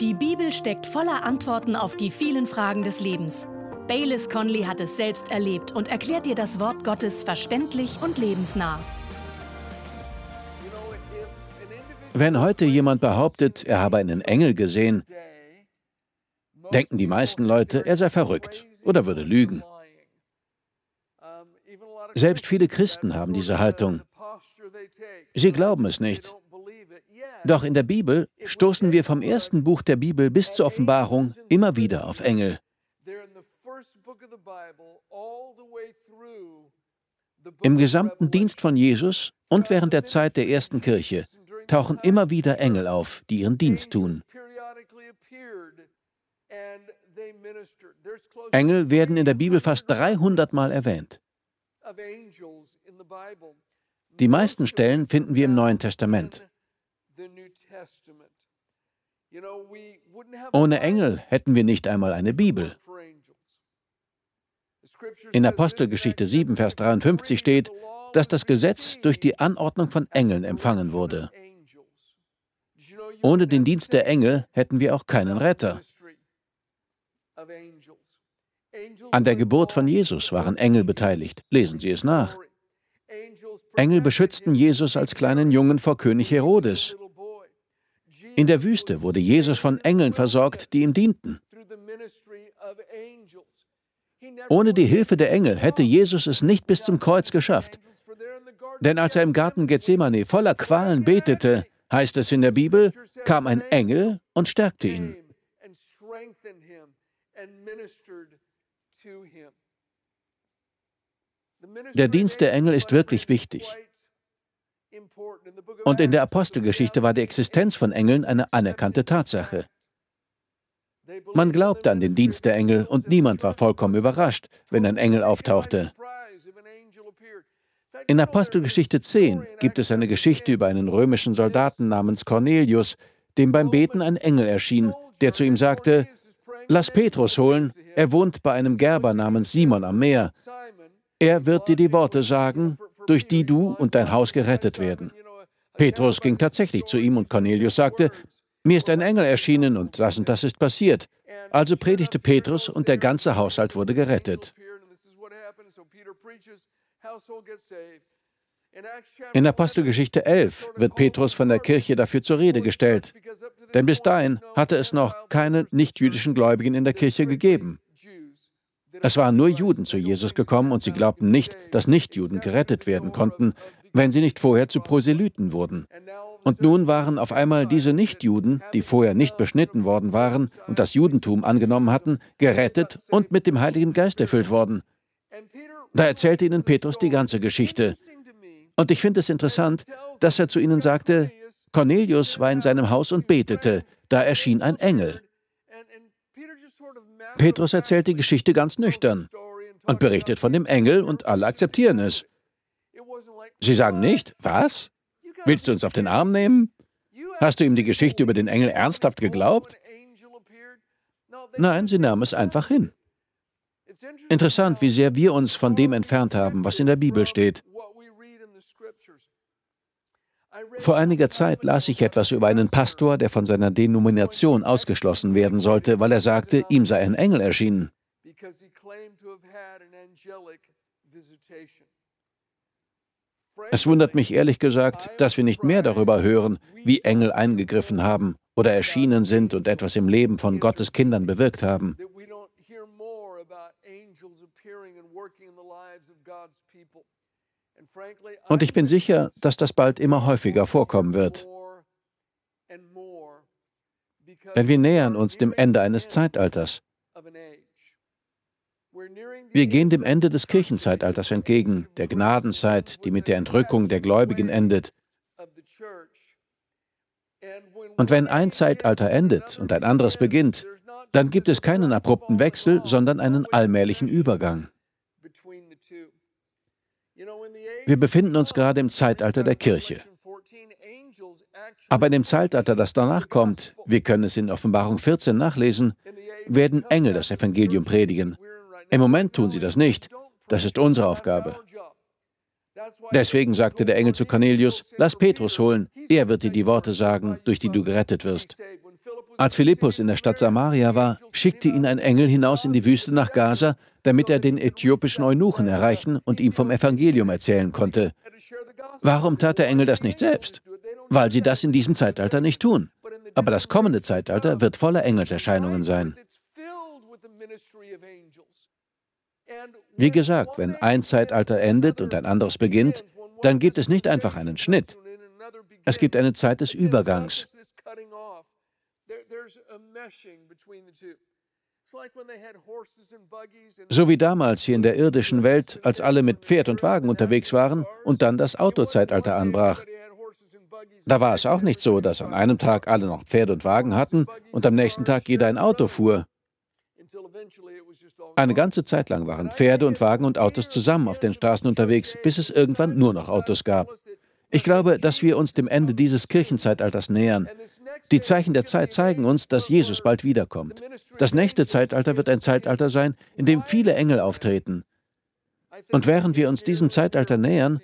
Die Bibel steckt voller Antworten auf die vielen Fragen des Lebens. Baylis Conley hat es selbst erlebt und erklärt dir das Wort Gottes verständlich und lebensnah. Wenn heute jemand behauptet, er habe einen Engel gesehen, denken die meisten Leute, er sei verrückt oder würde lügen. Selbst viele Christen haben diese Haltung. Sie glauben es nicht. Doch in der Bibel stoßen wir vom ersten Buch der Bibel bis zur Offenbarung immer wieder auf Engel. Im gesamten Dienst von Jesus und während der Zeit der ersten Kirche tauchen immer wieder Engel auf, die ihren Dienst tun. Engel werden in der Bibel fast 300 Mal erwähnt. Die meisten Stellen finden wir im Neuen Testament. Ohne Engel hätten wir nicht einmal eine Bibel. In Apostelgeschichte 7, Vers 53 steht, dass das Gesetz durch die Anordnung von Engeln empfangen wurde. Ohne den Dienst der Engel hätten wir auch keinen Retter. An der Geburt von Jesus waren Engel beteiligt. Lesen Sie es nach. Engel beschützten Jesus als kleinen Jungen vor König Herodes. In der Wüste wurde Jesus von Engeln versorgt, die ihm dienten. Ohne die Hilfe der Engel hätte Jesus es nicht bis zum Kreuz geschafft. Denn als er im Garten Gethsemane voller Qualen betete, heißt es in der Bibel, kam ein Engel und stärkte ihn. Der Dienst der Engel ist wirklich wichtig. Und in der Apostelgeschichte war die Existenz von Engeln eine anerkannte Tatsache. Man glaubte an den Dienst der Engel und niemand war vollkommen überrascht, wenn ein Engel auftauchte. In Apostelgeschichte 10 gibt es eine Geschichte über einen römischen Soldaten namens Cornelius, dem beim Beten ein Engel erschien, der zu ihm sagte, Lass Petrus holen, er wohnt bei einem Gerber namens Simon am Meer. Er wird dir die Worte sagen, durch die du und dein Haus gerettet werden. Petrus ging tatsächlich zu ihm und Cornelius sagte, mir ist ein Engel erschienen und das und das ist passiert. Also predigte Petrus und der ganze Haushalt wurde gerettet. In Apostelgeschichte 11 wird Petrus von der Kirche dafür zur Rede gestellt, denn bis dahin hatte es noch keine nichtjüdischen Gläubigen in der Kirche gegeben. Es waren nur Juden zu Jesus gekommen und sie glaubten nicht, dass Nichtjuden gerettet werden konnten, wenn sie nicht vorher zu Proselyten wurden. Und nun waren auf einmal diese Nichtjuden, die vorher nicht beschnitten worden waren und das Judentum angenommen hatten, gerettet und mit dem Heiligen Geist erfüllt worden. Da erzählte ihnen Petrus die ganze Geschichte. Und ich finde es interessant, dass er zu ihnen sagte, Cornelius war in seinem Haus und betete, da erschien ein Engel. Petrus erzählt die Geschichte ganz nüchtern und berichtet von dem Engel und alle akzeptieren es. Sie sagen nicht, was? Willst du uns auf den Arm nehmen? Hast du ihm die Geschichte über den Engel ernsthaft geglaubt? Nein, sie nahmen es einfach hin. Interessant, wie sehr wir uns von dem entfernt haben, was in der Bibel steht. Vor einiger Zeit las ich etwas über einen Pastor, der von seiner Denomination ausgeschlossen werden sollte, weil er sagte, ihm sei ein Engel erschienen. Es wundert mich ehrlich gesagt, dass wir nicht mehr darüber hören, wie Engel eingegriffen haben oder erschienen sind und etwas im Leben von Gottes Kindern bewirkt haben. Und ich bin sicher, dass das bald immer häufiger vorkommen wird. Denn wir nähern uns dem Ende eines Zeitalters. Wir gehen dem Ende des Kirchenzeitalters entgegen, der Gnadenzeit, die mit der Entrückung der Gläubigen endet. Und wenn ein Zeitalter endet und ein anderes beginnt, dann gibt es keinen abrupten Wechsel, sondern einen allmählichen Übergang. Wir befinden uns gerade im Zeitalter der Kirche. Aber in dem Zeitalter, das danach kommt, wir können es in Offenbarung 14 nachlesen, werden Engel das Evangelium predigen. Im Moment tun sie das nicht. Das ist unsere Aufgabe. Deswegen sagte der Engel zu Cornelius, lass Petrus holen, er wird dir die Worte sagen, durch die du gerettet wirst. Als Philippus in der Stadt Samaria war, schickte ihn ein Engel hinaus in die Wüste nach Gaza, damit er den äthiopischen Eunuchen erreichen und ihm vom Evangelium erzählen konnte. Warum tat der Engel das nicht selbst? Weil sie das in diesem Zeitalter nicht tun. Aber das kommende Zeitalter wird voller Engelserscheinungen sein. Wie gesagt, wenn ein Zeitalter endet und ein anderes beginnt, dann gibt es nicht einfach einen Schnitt. Es gibt eine Zeit des Übergangs. So wie damals hier in der irdischen Welt, als alle mit Pferd und Wagen unterwegs waren und dann das Autozeitalter anbrach. Da war es auch nicht so, dass an einem Tag alle noch Pferd und Wagen hatten und am nächsten Tag jeder ein Auto fuhr. Eine ganze Zeit lang waren Pferde und Wagen und Autos zusammen auf den Straßen unterwegs, bis es irgendwann nur noch Autos gab. Ich glaube, dass wir uns dem Ende dieses Kirchenzeitalters nähern. Die Zeichen der Zeit zeigen uns, dass Jesus bald wiederkommt. Das nächste Zeitalter wird ein Zeitalter sein, in dem viele Engel auftreten. Und während wir uns diesem Zeitalter nähern,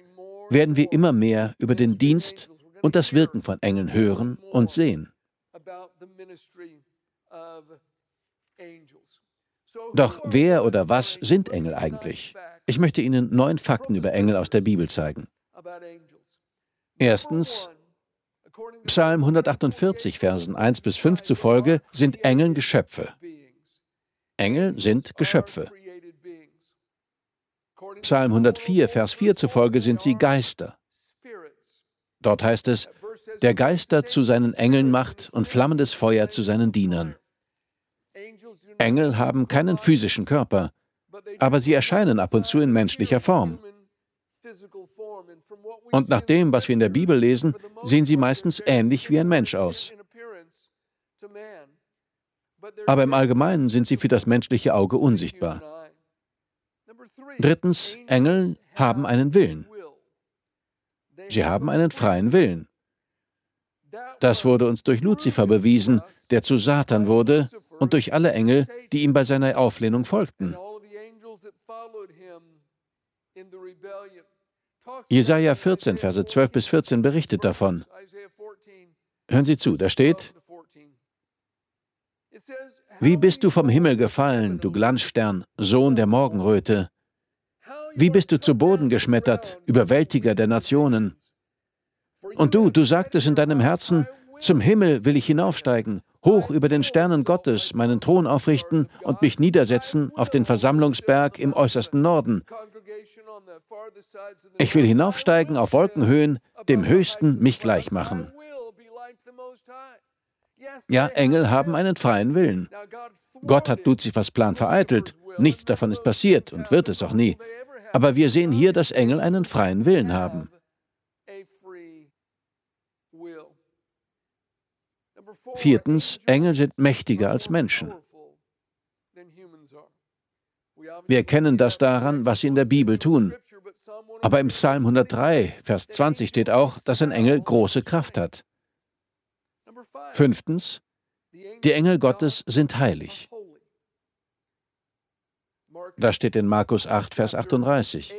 werden wir immer mehr über den Dienst und das Wirken von Engeln hören und sehen. Doch wer oder was sind Engel eigentlich? Ich möchte Ihnen neun Fakten über Engel aus der Bibel zeigen. Erstens, Psalm 148, Versen 1 bis 5 zufolge sind Engeln Geschöpfe. Engel sind Geschöpfe. Psalm 104, Vers 4 zufolge sind sie Geister. Dort heißt es, der Geister zu seinen Engeln macht und flammendes Feuer zu seinen Dienern. Engel haben keinen physischen Körper, aber sie erscheinen ab und zu in menschlicher Form. Und nach dem, was wir in der Bibel lesen, sehen sie meistens ähnlich wie ein Mensch aus. Aber im Allgemeinen sind sie für das menschliche Auge unsichtbar. Drittens, Engel haben einen Willen. Sie haben einen freien Willen. Das wurde uns durch Luzifer bewiesen, der zu Satan wurde, und durch alle Engel, die ihm bei seiner Auflehnung folgten. Jesaja 14, Verse 12 bis 14 berichtet davon. Hören Sie zu, da steht: Wie bist du vom Himmel gefallen, du Glanzstern, Sohn der Morgenröte? Wie bist du zu Boden geschmettert, Überwältiger der Nationen? Und du, du sagtest in deinem Herzen, zum Himmel will ich hinaufsteigen, hoch über den Sternen Gottes meinen Thron aufrichten und mich niedersetzen auf den Versammlungsberg im äußersten Norden. Ich will hinaufsteigen auf Wolkenhöhen, dem Höchsten mich gleich machen. Ja, Engel haben einen freien Willen. Gott hat Luzifers Plan vereitelt. Nichts davon ist passiert und wird es auch nie. Aber wir sehen hier, dass Engel einen freien Willen haben. Viertens, Engel sind mächtiger als Menschen. Wir erkennen das daran, was sie in der Bibel tun. Aber im Psalm 103, Vers 20 steht auch, dass ein Engel große Kraft hat. Fünftens, die Engel Gottes sind heilig. Das steht in Markus 8, Vers 38.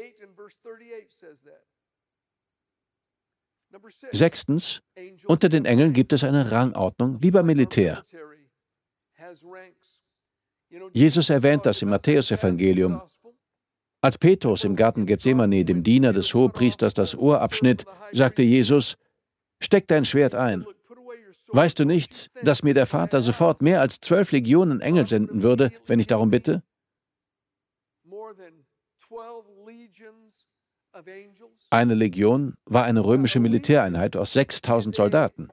Sechstens, unter den Engeln gibt es eine Rangordnung wie beim Militär. Jesus erwähnt das im Matthäusevangelium. Als Petrus im Garten Gethsemane dem Diener des Hohepriesters das Ohr abschnitt, sagte Jesus, Steck dein Schwert ein. Weißt du nicht, dass mir der Vater sofort mehr als zwölf Legionen Engel senden würde, wenn ich darum bitte? Eine Legion war eine römische Militäreinheit aus 6000 Soldaten.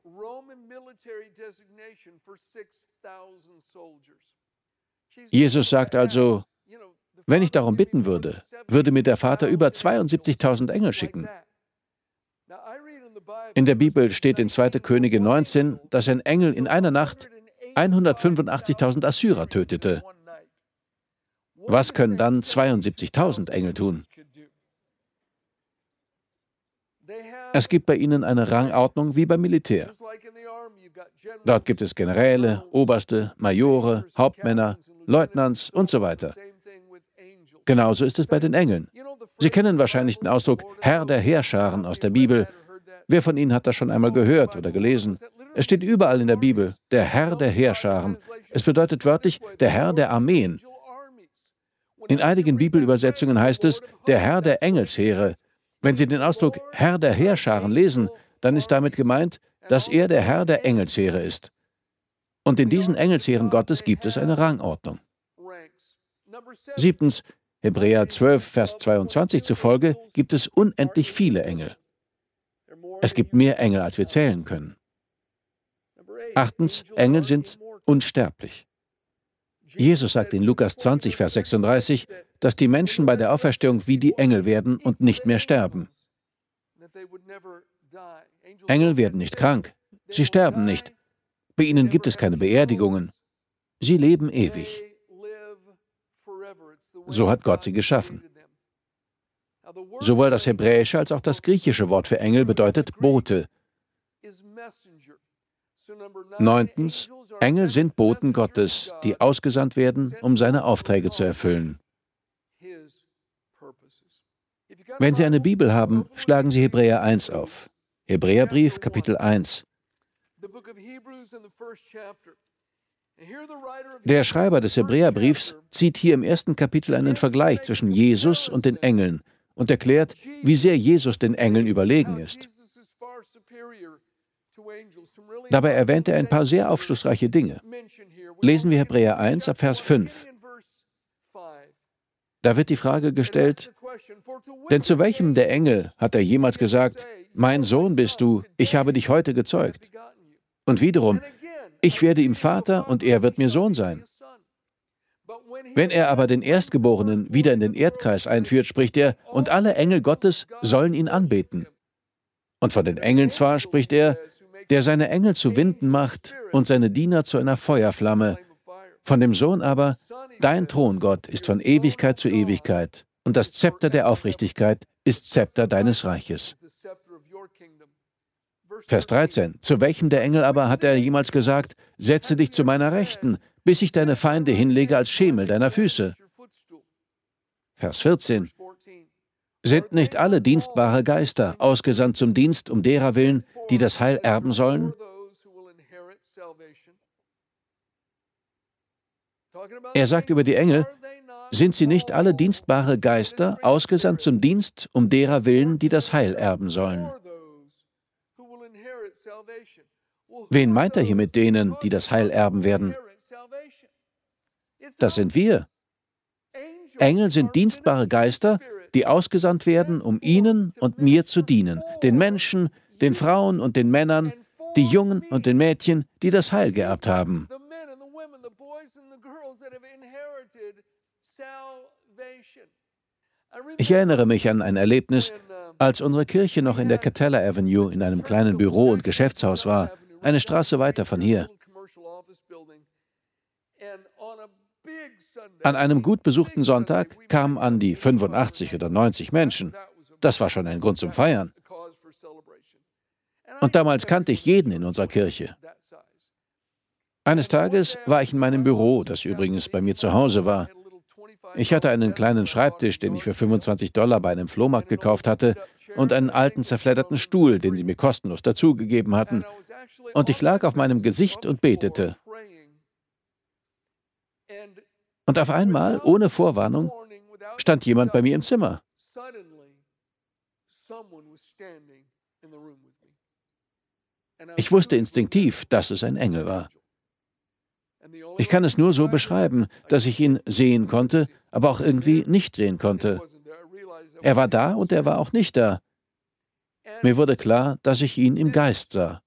Jesus sagt also, wenn ich darum bitten würde, würde mir der Vater über 72.000 Engel schicken. In der Bibel steht in 2. Könige 19, dass ein Engel in einer Nacht 185.000 Assyrer tötete. Was können dann 72.000 Engel tun? Es gibt bei ihnen eine Rangordnung wie beim Militär. Dort gibt es Generäle, Oberste, Majore, Hauptmänner, Leutnants und so weiter. Genauso ist es bei den Engeln. Sie kennen wahrscheinlich den Ausdruck Herr der Heerscharen aus der Bibel. Wer von Ihnen hat das schon einmal gehört oder gelesen? Es steht überall in der Bibel, der Herr der Heerscharen. Es bedeutet wörtlich der Herr der Armeen. In einigen Bibelübersetzungen heißt es der Herr der Engelsheere. Wenn Sie den Ausdruck Herr der Heerscharen lesen, dann ist damit gemeint, dass er der Herr der Engelsheere ist. Und in diesen Engelsheeren Gottes gibt es eine Rangordnung. Siebtens, Hebräer 12, Vers 22 zufolge gibt es unendlich viele Engel. Es gibt mehr Engel, als wir zählen können. Achtens, Engel sind unsterblich. Jesus sagt in Lukas 20, Vers 36, dass die Menschen bei der Auferstehung wie die Engel werden und nicht mehr sterben. Engel werden nicht krank, sie sterben nicht. Bei ihnen gibt es keine Beerdigungen. Sie leben ewig. So hat Gott sie geschaffen. Sowohl das hebräische als auch das griechische Wort für Engel bedeutet Bote. Neuntens, Engel sind Boten Gottes, die ausgesandt werden, um seine Aufträge zu erfüllen. Wenn Sie eine Bibel haben, schlagen Sie Hebräer 1 auf. Hebräerbrief, Kapitel 1. Der Schreiber des Hebräerbriefs zieht hier im ersten Kapitel einen Vergleich zwischen Jesus und den Engeln und erklärt, wie sehr Jesus den Engeln überlegen ist. Dabei erwähnt er ein paar sehr aufschlussreiche Dinge. Lesen wir Hebräer 1 ab Vers 5. Da wird die Frage gestellt, denn zu welchem der Engel hat er jemals gesagt, mein Sohn bist du, ich habe dich heute gezeugt? Und wiederum, ich werde ihm Vater und er wird mir Sohn sein. Wenn er aber den Erstgeborenen wieder in den Erdkreis einführt, spricht er, und alle Engel Gottes sollen ihn anbeten. Und von den Engeln zwar spricht er, der seine Engel zu Winden macht und seine Diener zu einer Feuerflamme. Von dem Sohn aber, dein Thron, Gott, ist von Ewigkeit zu Ewigkeit, und das Zepter der Aufrichtigkeit ist Zepter deines Reiches. Vers 13. Zu welchem der Engel aber hat er jemals gesagt, setze dich zu meiner Rechten, bis ich deine Feinde hinlege als Schemel deiner Füße? Vers 14. Sind nicht alle dienstbare Geister ausgesandt zum Dienst um derer willen, die das Heil erben sollen? Er sagt über die Engel, sind sie nicht alle dienstbare Geister ausgesandt zum Dienst um derer willen, die das Heil erben sollen? Wen meint er hier mit denen, die das Heil erben werden? Das sind wir. Engel sind dienstbare Geister, die ausgesandt werden, um ihnen und mir zu dienen, den Menschen, den Frauen und den Männern, die Jungen und den Mädchen, die das Heil geerbt haben. Ich erinnere mich an ein Erlebnis, als unsere Kirche noch in der Catella Avenue in einem kleinen Büro- und Geschäftshaus war, eine Straße weiter von hier. An einem gut besuchten Sonntag kamen an die 85 oder 90 Menschen. Das war schon ein Grund zum Feiern. Und damals kannte ich jeden in unserer Kirche. Eines Tages war ich in meinem Büro, das übrigens bei mir zu Hause war. Ich hatte einen kleinen Schreibtisch, den ich für 25 Dollar bei einem Flohmarkt gekauft hatte, und einen alten zerfledderten Stuhl, den sie mir kostenlos dazugegeben hatten. Und ich lag auf meinem Gesicht und betete. Und auf einmal, ohne Vorwarnung, stand jemand bei mir im Zimmer. Ich wusste instinktiv, dass es ein Engel war. Ich kann es nur so beschreiben, dass ich ihn sehen konnte, aber auch irgendwie nicht sehen konnte. Er war da und er war auch nicht da. Mir wurde klar, dass ich ihn im Geist sah.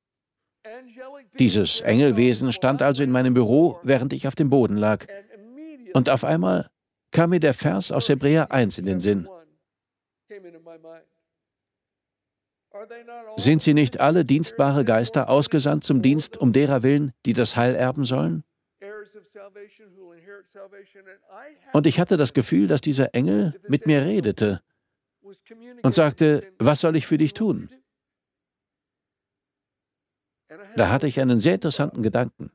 Dieses Engelwesen stand also in meinem Büro, während ich auf dem Boden lag. Und auf einmal kam mir der Vers aus Hebräer 1 in den Sinn. Sind sie nicht alle dienstbare Geister ausgesandt zum Dienst um derer willen, die das Heil erben sollen? Und ich hatte das Gefühl, dass dieser Engel mit mir redete und sagte, was soll ich für dich tun? Da hatte ich einen sehr interessanten Gedanken.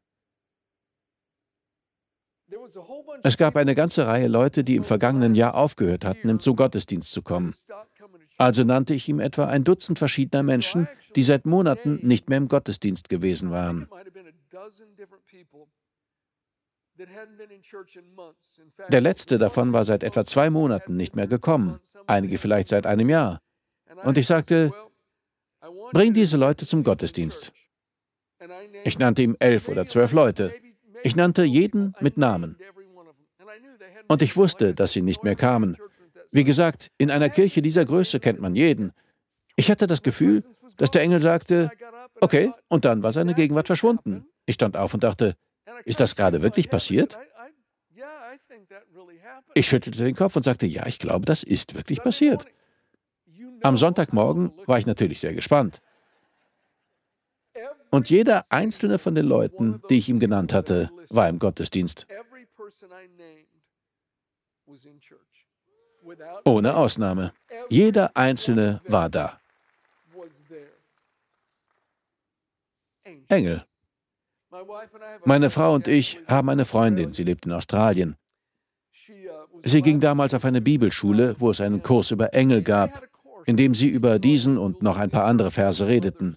Es gab eine ganze Reihe Leute, die im vergangenen Jahr aufgehört hatten, im Gottesdienst zu kommen. Also nannte ich ihm etwa ein Dutzend verschiedener Menschen, die seit Monaten nicht mehr im Gottesdienst gewesen waren. Der letzte davon war seit etwa zwei Monaten nicht mehr gekommen, einige vielleicht seit einem Jahr. Und ich sagte, bring diese Leute zum Gottesdienst. Ich nannte ihm elf oder zwölf Leute. Ich nannte jeden mit Namen. Und ich wusste, dass sie nicht mehr kamen. Wie gesagt, in einer Kirche dieser Größe kennt man jeden. Ich hatte das Gefühl, dass der Engel sagte, okay, und dann war seine Gegenwart verschwunden. Ich stand auf und dachte, ist das gerade wirklich passiert? Ich schüttelte den Kopf und sagte, ja, ich glaube, das ist wirklich passiert. Am Sonntagmorgen war ich natürlich sehr gespannt. Und jeder einzelne von den Leuten, die ich ihm genannt hatte, war im Gottesdienst. Ohne Ausnahme. Jeder einzelne war da. Engel. Meine Frau und ich haben eine Freundin, sie lebt in Australien. Sie ging damals auf eine Bibelschule, wo es einen Kurs über Engel gab, in dem sie über diesen und noch ein paar andere Verse redeten.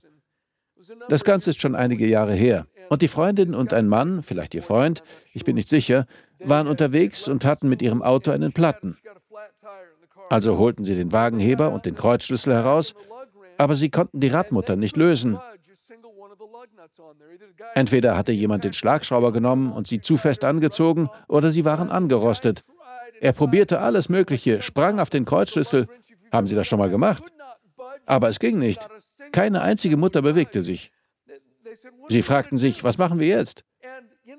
Das Ganze ist schon einige Jahre her. Und die Freundin und ein Mann, vielleicht ihr Freund, ich bin nicht sicher, waren unterwegs und hatten mit ihrem Auto einen Platten. Also holten sie den Wagenheber und den Kreuzschlüssel heraus, aber sie konnten die Radmutter nicht lösen. Entweder hatte jemand den Schlagschrauber genommen und sie zu fest angezogen, oder sie waren angerostet. Er probierte alles Mögliche, sprang auf den Kreuzschlüssel. Haben Sie das schon mal gemacht? Aber es ging nicht. Keine einzige Mutter bewegte sich. Sie fragten sich, was machen wir jetzt?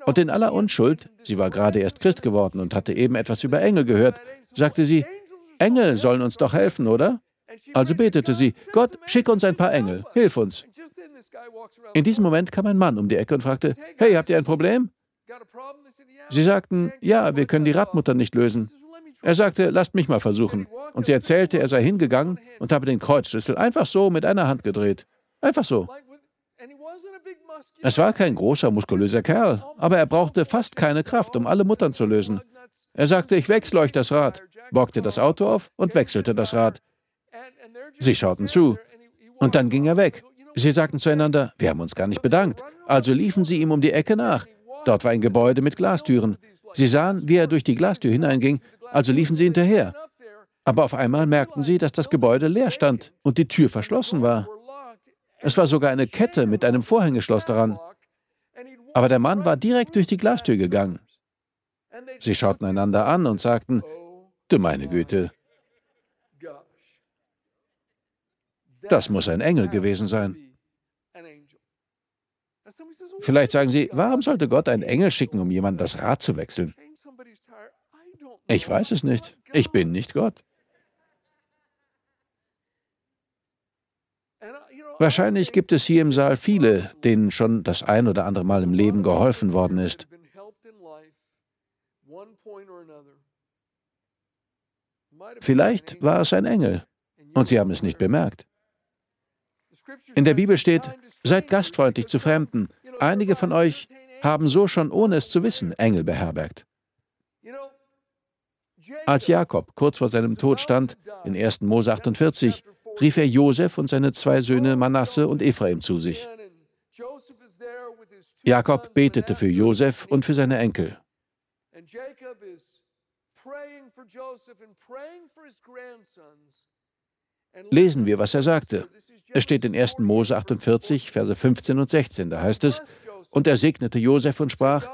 Und in aller Unschuld, sie war gerade erst Christ geworden und hatte eben etwas über Engel gehört, sagte sie, Engel sollen uns doch helfen, oder? Also betete sie, Gott, schick uns ein paar Engel, hilf uns. In diesem Moment kam ein Mann um die Ecke und fragte, hey, habt ihr ein Problem? Sie sagten, ja, wir können die Radmutter nicht lösen. Er sagte, lasst mich mal versuchen. Und sie erzählte, er sei hingegangen und habe den Kreuzschlüssel einfach so mit einer Hand gedreht. Einfach so. Es war kein großer, muskulöser Kerl, aber er brauchte fast keine Kraft, um alle Muttern zu lösen. Er sagte, ich wechsle euch das Rad, bockte das Auto auf und wechselte das Rad. Sie schauten zu. Und dann ging er weg. Sie sagten zueinander, wir haben uns gar nicht bedankt. Also liefen sie ihm um die Ecke nach. Dort war ein Gebäude mit Glastüren. Sie sahen, wie er durch die Glastür hineinging, also liefen sie hinterher. Aber auf einmal merkten sie, dass das Gebäude leer stand und die Tür verschlossen war. Es war sogar eine Kette mit einem Vorhängeschloss daran. Aber der Mann war direkt durch die Glastür gegangen. Sie schauten einander an und sagten, du meine Güte, das muss ein Engel gewesen sein. Vielleicht sagen Sie, warum sollte Gott einen Engel schicken, um jemandem das Rad zu wechseln? Ich weiß es nicht. Ich bin nicht Gott. Wahrscheinlich gibt es hier im Saal viele, denen schon das ein oder andere Mal im Leben geholfen worden ist. Vielleicht war es ein Engel und Sie haben es nicht bemerkt. In der Bibel steht, seid gastfreundlich zu Fremden. Einige von euch haben so schon, ohne es zu wissen, Engel beherbergt. Als Jakob kurz vor seinem Tod stand, in 1. Mose 48, rief er Josef und seine zwei Söhne Manasse und Ephraim zu sich. Jakob betete für Josef und für seine Enkel. Lesen wir, was er sagte. Es steht in 1. Mose 48, Verse 15 und 16. Da heißt es, und er segnete Josef und sprach,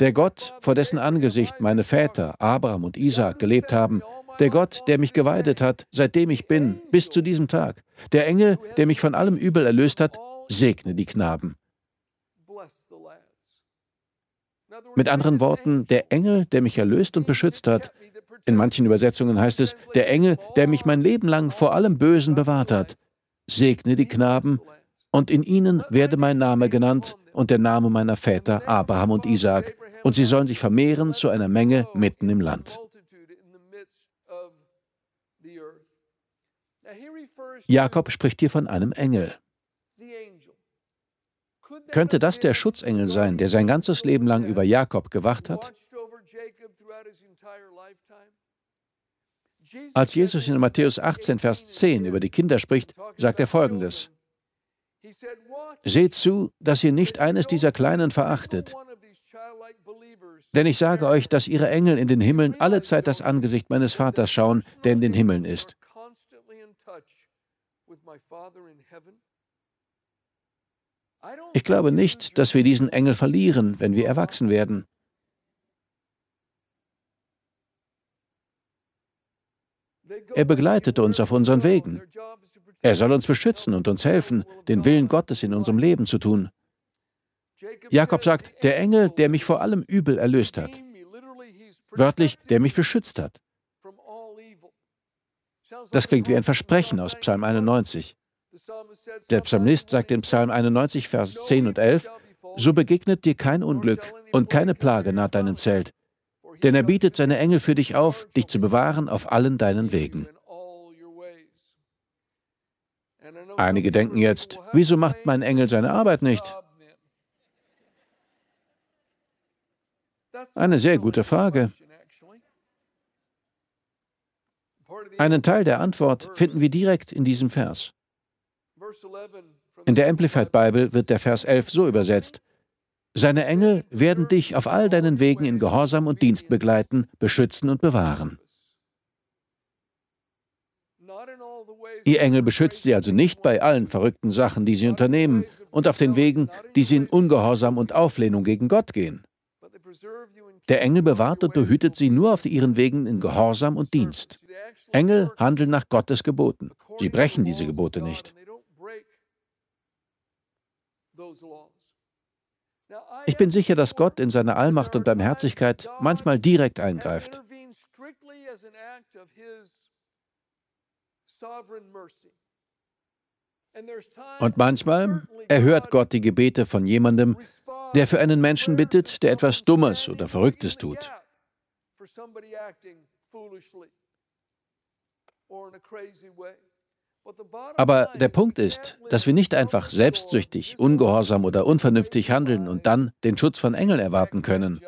der Gott, vor dessen Angesicht meine Väter, Abraham und Isaac, gelebt haben, der Gott, der mich geweidet hat, seitdem ich bin, bis zu diesem Tag, der Engel, der mich von allem Übel erlöst hat, segne die Knaben. Mit anderen Worten, der Engel, der mich erlöst und beschützt hat. In manchen Übersetzungen heißt es, der Engel, der mich mein Leben lang vor allem Bösen bewahrt hat. Segne die Knaben, und in ihnen werde mein Name genannt und der Name meiner Väter Abraham und Isaak, und sie sollen sich vermehren zu einer Menge mitten im Land. Jakob spricht hier von einem Engel. Könnte das der Schutzengel sein, der sein ganzes Leben lang über Jakob gewacht hat? Als Jesus in Matthäus 18, Vers 10 über die Kinder spricht, sagt er folgendes. Seht zu, dass ihr nicht eines dieser Kleinen verachtet. Denn ich sage euch, dass ihre Engel in den Himmeln alle Zeit das Angesicht meines Vaters schauen, der in den Himmeln ist. Ich glaube nicht, dass wir diesen Engel verlieren, wenn wir erwachsen werden. Er begleitet uns auf unseren Wegen. Er soll uns beschützen und uns helfen, den Willen Gottes in unserem Leben zu tun. Jakob sagt, der Engel, der mich vor allem Übel erlöst hat. Wörtlich, der mich beschützt hat. Das klingt wie ein Versprechen aus Psalm 91. Der Psalmist sagt in Psalm 91, Vers 10 und 11, So begegnet dir kein Unglück und keine Plage naht deinem Zelt, denn er bietet seine Engel für dich auf, dich zu bewahren auf allen deinen Wegen. Einige denken jetzt, wieso macht mein Engel seine Arbeit nicht? Eine sehr gute Frage. Einen Teil der Antwort finden wir direkt in diesem Vers. In der Amplified Bible wird der Vers 11 so übersetzt. Seine Engel werden dich auf all deinen Wegen in Gehorsam und Dienst begleiten, beschützen und bewahren. Ihr Engel beschützt sie also nicht bei allen verrückten Sachen, die sie unternehmen und auf den Wegen, die sie in Ungehorsam und Auflehnung gegen Gott gehen. Der Engel bewahrt und behütet sie nur auf ihren Wegen in Gehorsam und Dienst. Engel handeln nach Gottes Geboten. Sie brechen diese Gebote nicht. Ich bin sicher, dass Gott in seiner Allmacht und Barmherzigkeit manchmal direkt eingreift. Und manchmal erhört Gott die Gebete von jemandem, der für einen Menschen bittet, der etwas Dummes oder Verrücktes tut. Aber der Punkt ist, dass wir nicht einfach selbstsüchtig, ungehorsam oder unvernünftig handeln und dann den Schutz von Engeln erwarten können.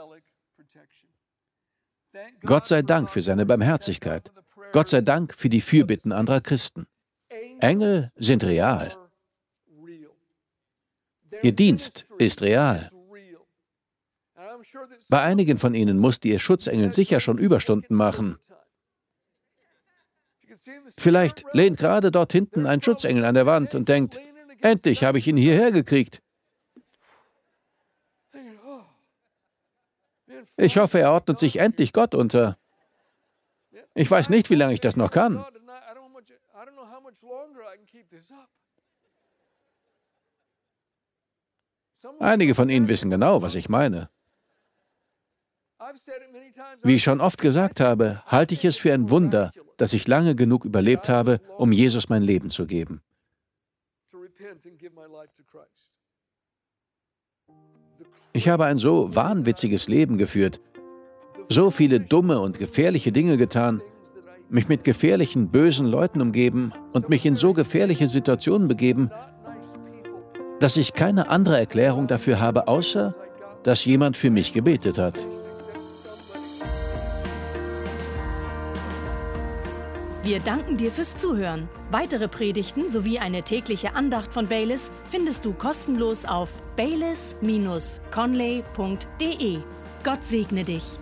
Gott sei Dank für seine Barmherzigkeit. Gott sei Dank für die Fürbitten anderer Christen. Engel sind real. Ihr Dienst ist real. Bei einigen von ihnen musste ihr Schutzengel sicher schon Überstunden machen. Vielleicht lehnt gerade dort hinten ein Schutzengel an der Wand und denkt, endlich habe ich ihn hierher gekriegt. Ich hoffe, er ordnet sich endlich Gott unter. Ich weiß nicht, wie lange ich das noch kann. Einige von Ihnen wissen genau, was ich meine. Wie ich schon oft gesagt habe, halte ich es für ein Wunder, dass ich lange genug überlebt habe, um Jesus mein Leben zu geben. Ich habe ein so wahnwitziges Leben geführt, so viele dumme und gefährliche Dinge getan, mich mit gefährlichen, bösen Leuten umgeben und mich in so gefährliche Situationen begeben, dass ich keine andere Erklärung dafür habe, außer dass jemand für mich gebetet hat. Wir danken dir fürs Zuhören. Weitere Predigten sowie eine tägliche Andacht von Baylis findest du kostenlos auf baylis-conley.de. Gott segne dich.